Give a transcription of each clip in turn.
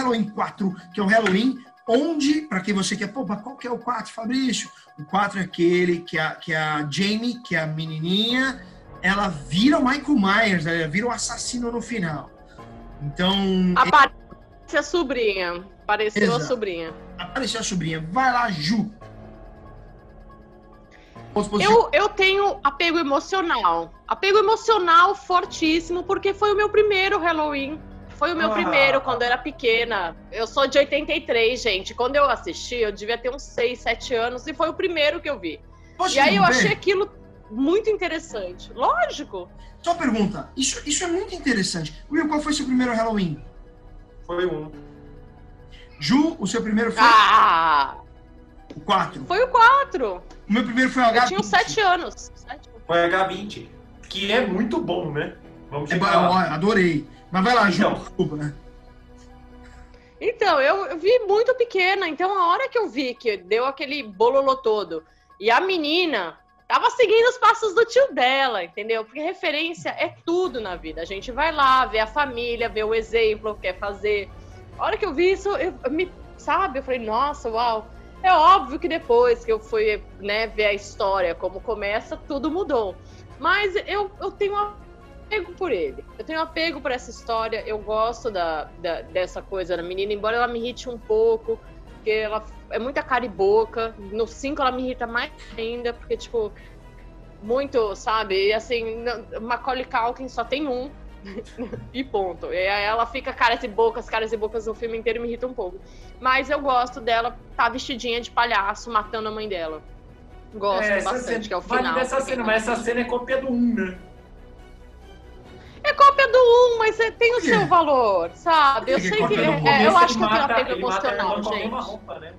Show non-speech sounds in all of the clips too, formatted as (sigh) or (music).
Halloween 4, que é o Halloween onde, para quem você quer, pô, mas qual que é o 4, Fabrício? O 4 é aquele que a, que a Jamie, que é a menininha, ela vira o Michael Myers, ela vira o assassino no final. Então. Aparece a sobrinha. Apareceu Exato. a sobrinha. Apareceu a sobrinha. Vai lá, Ju. Eu, eu tenho apego emocional. Apego emocional fortíssimo, porque foi o meu primeiro Halloween. Foi o meu ah. primeiro quando eu era pequena. Eu sou de 83, gente. Quando eu assisti, eu devia ter uns 6, 7 anos e foi o primeiro que eu vi. Posso e aí eu achei aquilo muito interessante. Lógico. Só pergunta, isso, isso é muito interessante. Will, qual foi seu primeiro Halloween? Foi um. Ju, o seu primeiro foi? Ah! O 4. Foi o 4. O meu primeiro foi o H20. Eu tinha 7 anos. Foi H20. Que é muito bom, né? Vamos é chegar. Adorei. Mas vai lá, Ju, desculpa, né? Então, eu, eu, vi muito pequena, então a hora que eu vi que deu aquele bololô todo e a menina tava seguindo os passos do tio dela, entendeu? Porque referência é tudo na vida. A gente vai lá, vê a família, vê o exemplo, quer fazer. A hora que eu vi isso, eu, eu me, sabe? Eu falei, nossa, uau. É óbvio que depois que eu fui né, ver a história, como começa, tudo mudou. Mas eu, eu tenho uma apego por ele. Eu tenho apego por essa história. Eu gosto da, da, dessa coisa da menina, embora ela me irrite um pouco, porque ela é muita cara e boca. No 5 ela me irrita mais ainda, porque, tipo, muito, sabe? E assim, Macaulay Culkin só tem um. (laughs) e ponto. E aí ela fica caras e bocas, caras e bocas no filme inteiro me irrita um pouco. Mas eu gosto dela tá vestidinha de palhaço matando a mãe dela. Gosto é, bastante, cena, que é o final. Vale dessa cena, mas essa cena é cópia do 1, um, né? É cópia do 1, mas tem o seu (laughs) valor, sabe? Eu sei que. É, eu acho que eu tenho apego emocional, gente. Roupa, né?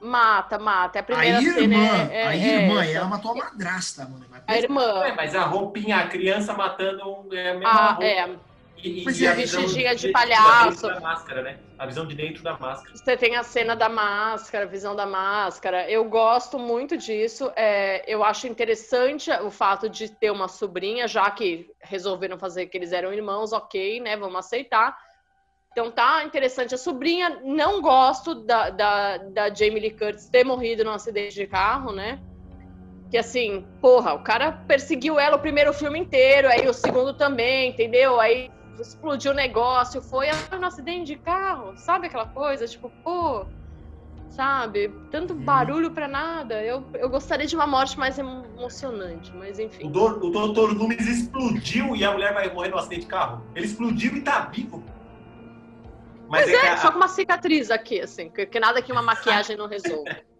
Mata, mata. É a primeira a irmã, cena é, é, a irmã, é, ela matou a madrasta, mano. A irmã. É, mas a roupinha, a criança matando é a mesma ah, roupa. É. E, e, a vestidinha de, de palhaço. Da máscara, né? A visão de dentro da máscara. Você tem a cena da máscara, a visão da máscara. Eu gosto muito disso. É, eu acho interessante o fato de ter uma sobrinha, já que resolveram fazer que eles eram irmãos, ok, né? Vamos aceitar. Então tá interessante. A sobrinha, não gosto da, da, da Jamie Lee Curtis ter morrido num acidente de carro, né? Que assim, porra, o cara perseguiu ela o primeiro filme inteiro, aí o segundo também, entendeu? Aí explodiu o negócio, foi um acidente de carro, sabe aquela coisa? Tipo, pô, sabe? Tanto uhum. barulho pra nada. Eu, eu gostaria de uma morte mais emocionante, mas enfim. O, do, o doutor Loomis explodiu e a mulher vai morrer no acidente de carro. Ele explodiu e tá vivo. Mas, mas é, é, só com uma cicatriz aqui, assim, que nada que uma maquiagem não resolva. (laughs)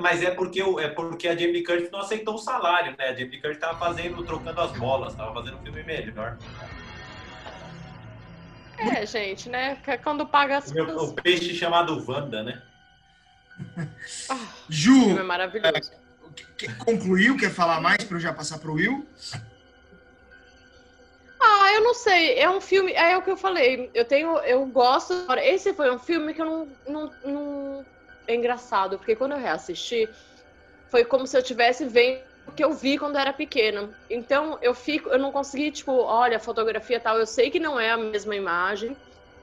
Mas é porque, é porque a Jamie Curtis não aceitou o salário, né? A Jamie Curtis tava fazendo, trocando as bolas, tava fazendo um filme melhor. É, gente, né? Quando paga as coisas. O peixe chamado Wanda, né? Ah, Ju, é maravilhoso. É, concluiu? Quer falar mais para eu já passar para o Will? Ah, eu não sei. É um filme. É o que eu falei. Eu tenho. Eu gosto. Esse foi um filme que eu não. não, não... É engraçado, porque quando eu reassisti, foi como se eu tivesse vendo que eu vi quando era pequena. Então eu fico, eu não consegui, tipo, olha, fotografia tal, eu sei que não é a mesma imagem.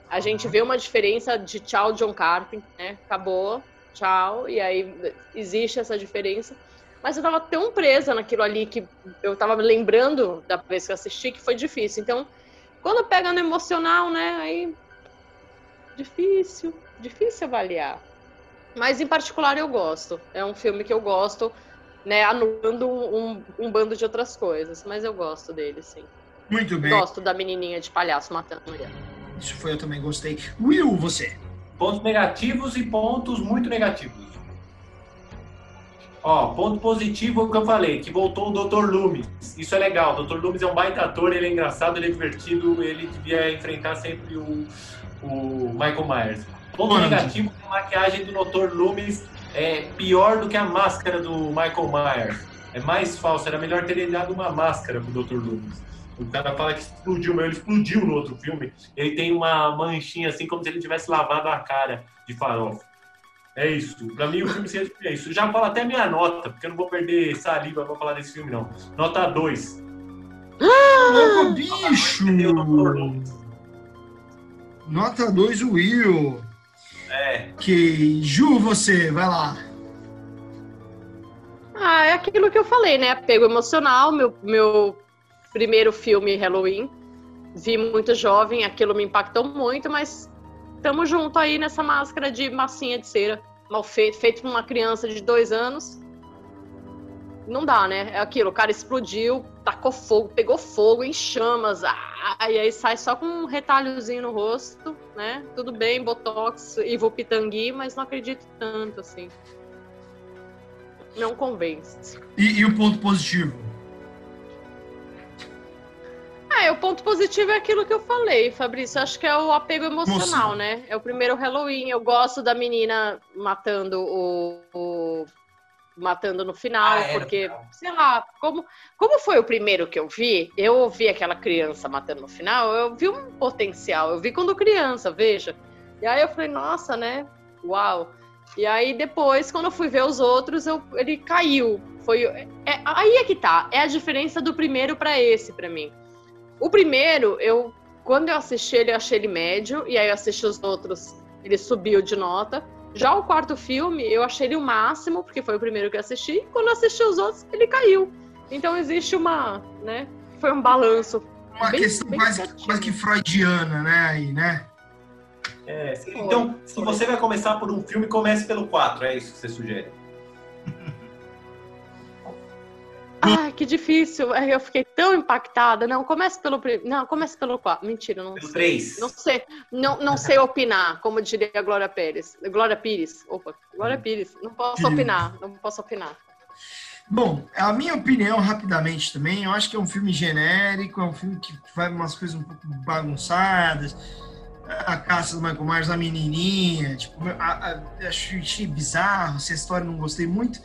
A gente vê uma diferença de tchau John Carpenter, né? Acabou, tchau, e aí existe essa diferença. Mas eu tava tão presa naquilo ali que eu tava lembrando da vez que eu assisti que foi difícil. Então, quando pega no emocional, né, aí difícil, difícil avaliar. Mas em particular eu gosto. É um filme que eu gosto né, anulando um, um, bando de outras coisas. Mas eu gosto dele, sim. Muito bem. Gosto da menininha de palhaço matando a mulher. Isso foi, eu também gostei. Will, você? Pontos negativos e pontos muito negativos. Ó, ponto positivo o que eu falei, que voltou o Dr. Loomis. Isso é legal. O Dr. Loomis é um baita ator, ele é engraçado, ele é divertido, ele devia enfrentar sempre o, o Michael Myers. Ponto negativo é a maquiagem do Dr. Loomis é pior do que a máscara do Michael Myers. É mais falso, era melhor ter dado uma máscara pro Dr. Loomis. O cara fala que explodiu, mas ele explodiu no outro filme. Ele tem uma manchinha assim, como se ele tivesse lavado a cara de farofa. É isso. Pra mim, o filme seria é isso. Já falo até minha nota, porque eu não vou perder saliva pra falar desse filme, não. Nota 2. Ah, bicho! Nota 2, Will. É. Que Ju, você, vai lá. Ah, é aquilo que eu falei, né? Apego emocional, meu, meu primeiro filme Halloween. Vi muito jovem, aquilo me impactou muito, mas estamos junto aí nessa máscara de massinha de cera, mal feito, feito por uma criança de dois anos. Não dá, né? É aquilo, o cara explodiu, tacou fogo, pegou fogo em chamas, ah, e aí sai só com um retalhozinho no rosto, né? Tudo bem, botox e vou pitangui, mas não acredito tanto assim. Não convence. E, e o ponto positivo? Ah, o ponto positivo é aquilo que eu falei, Fabrício. Acho que é o apego emocional, né? É o primeiro Halloween. Eu gosto da menina matando o. o- matando no final, Ah, é, porque, sei lá, como, como foi o primeiro que eu vi, eu ouvi aquela criança matando no final, eu vi um potencial. Eu vi quando criança, veja. E aí eu falei, nossa, né? Uau. E aí depois, quando eu fui ver os outros, eu, ele caiu. Foi, é- aí é que tá. É a diferença do primeiro pra esse, pra mim. O primeiro, eu quando eu assisti ele, eu achei ele médio, e aí eu assisti os outros, ele subiu de nota. Já o quarto filme, eu achei ele o máximo, porque foi o primeiro que eu assisti, e quando eu assisti os outros, ele caiu. Então existe uma, né? Foi um balanço. Uma Bem- questão bem quase, certinho. quase que freudiana, né? Aí, né? É, se- então, se você vai começar por um filme, comece pelo 4, é isso que você sugere. Ai, que difícil. Aí eu fiquei tão impactada. Não, comece pelo primeiro. Não, comece pelo quarto. Mentira, não Pelo sei. 3. Não sei, não, não sei opinar, como diria a Glória Pérez. Glória Pires. Opa, Glória Pires. Não posso Pires. opinar, não posso opinar. Bom, a minha opinião, rapidamente também, eu acho que é um filme genérico, é um filme que vai umas coisas um pouco bagunçadas. A caça do Michael Myers, a menininha, tipo, a, a, achei bizarro, essa história não gostei muito.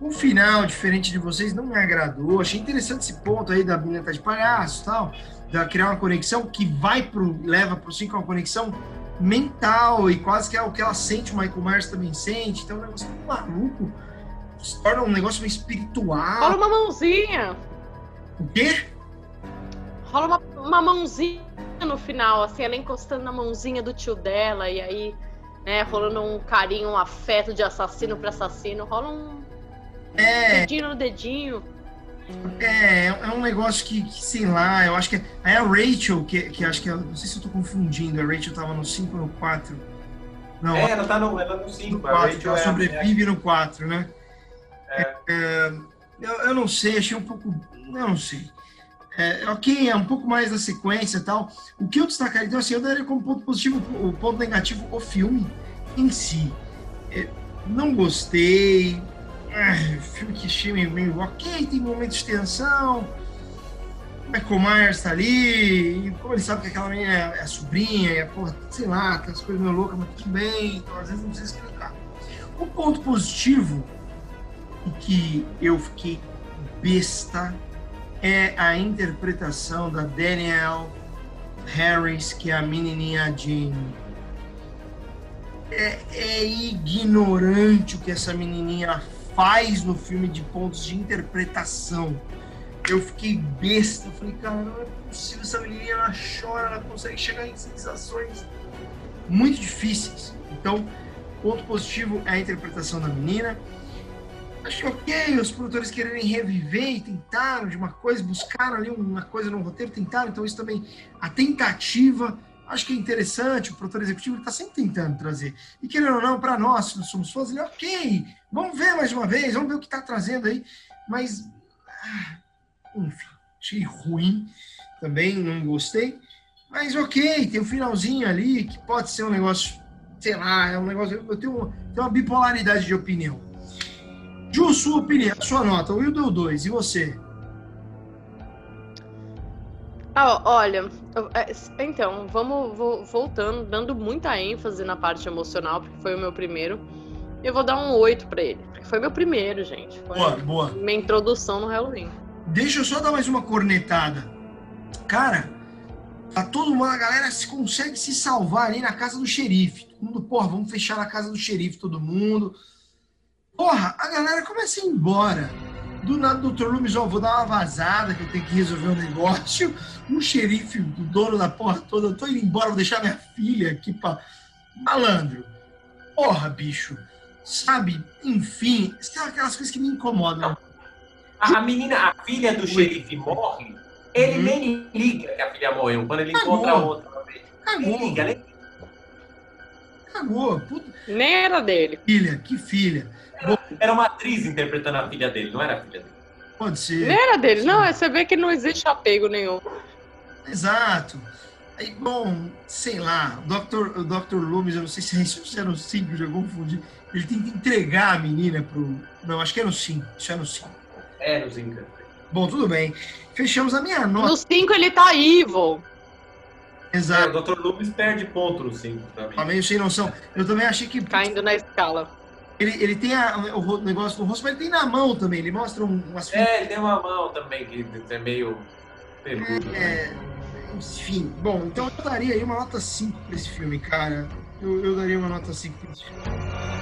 O final, diferente de vocês, não me agradou. Achei interessante esse ponto aí da menina tá de palhaço e tal, da criar uma conexão que vai pro, leva pro 5 uma conexão mental e quase que é o que ela sente, o Michael Myers também sente. Então é um negócio muito maluco. Se torna um negócio meio espiritual. Rola uma mãozinha. O quê? Rola uma, uma mãozinha no final, assim, ela encostando na mãozinha do tio dela, e aí, né, rolando um carinho, um afeto de assassino para assassino, rola um É, dedinho no dedinho. é, é um negócio que, que, sei lá, eu acho que é, é a Rachel, que, que acho que, é- não sei se eu tô confundindo, a Rachel tava no 5 ou no 4. Não, É, ela tá no, ela no no 5. A 4, Rachel ela é sobrevive no 4, né? É. É, eu, eu não sei, achei um pouco. Eu não sei. É, ok, é um pouco mais da sequência e tal. O que eu destacaria, então, assim, eu daria como ponto positivo, o ponto negativo, o filme em si. É, não gostei. Filme que achei meio, meio ok, tem momentos de tensão. Michael Myers tá ali, e como ele sabe que aquela menina é, é a sobrinha, é, porra, sei lá, tem as coisas meio loucas, mas tudo bem, então às vezes não precisa explicar. O ponto positivo, e que eu fiquei besta, é a interpretação da Danielle Harris, que é a menininha Jane. É, é ignorante o que essa menininha faz no filme de pontos de interpretação. Eu fiquei besta, eu falei, cara, não é possível, essa menininha ela chora, ela consegue chegar em sensações muito difíceis. Então, ponto positivo é a interpretação da menina. Acho ok os produtores quererem reviver e tentaram de uma coisa, buscaram ali uma coisa no roteiro, tentaram, então isso também, a tentativa, acho que é interessante, o produtor executivo está sempre tentando trazer. E querendo ou não, para nós, nós somos fãs, ele, ok, vamos ver mais uma vez, vamos ver o que está trazendo aí, mas, ah, enfim, achei ruim, também não gostei, mas ok, tem um finalzinho ali que pode ser um negócio, sei lá, é um negócio, eu tenho, tenho uma bipolaridade de opinião. Ju, sua opinião, sua nota. O Will deu dois, e você? Ah, olha, é, então, vamos vo- voltando, dando muita ênfase na parte emocional, porque foi o meu primeiro. Eu vou dar um 8 pra ele, porque foi meu primeiro, gente. Foi Boa, boa. minha introdução no Halloween. Deixa eu só dar mais uma cornetada. Cara, tá todo mundo, a galera se consegue se salvar ali na casa do xerife. Todo mundo, porra, vamos fechar na casa do xerife, todo mundo. Porra, a galera começa a ir embora. Do nada, o Dr. Loomis, ó, vou dar uma vazada que eu tenho que resolver um negócio. Um xerife, o dono da porra toda, eu tô indo embora, vou deixar minha filha aqui pra. Malandro. Porra, bicho. Sabe? Enfim, são aquelas coisas que me incomodam. A, menina, a filha do xerife morre, ele Uhum. nem liga que a filha morreu. Quando ele Cagou. encontra a outra, ele liga, nem Cagou. Puta Nem era dele. filha, que filha. Era uma atriz interpretando a filha dele, não era a filha dele. Pode ser. Nem era dele. Não, é você vê que não existe apego nenhum. Exato. Aí, bom, sei lá, o Dr. o Dr. Loomis, eu não sei se é isso se era no 5, já confundi. Ele tem que entregar a menina pro. Não, acho que é no 5. Isso é no 5. É, nos encantos. Bom, tudo bem. Fechamos a minha nota. No 5 ele tá evil. É, Exato. o Dr. Loomis perde ponto no 5 também. Tá meio sem noção. Eu também achei que Caindo na escala. ele, ele tem a- o negócio no rosto, mas ele tem na mão também. Ele mostra um, umas É, ele tem uma mão também que é meio peludo. né? É, enfim, bom, então eu daria aí uma nota 5 pra esse filme, cara. Eu, eu daria uma nota 5 pra esse filme.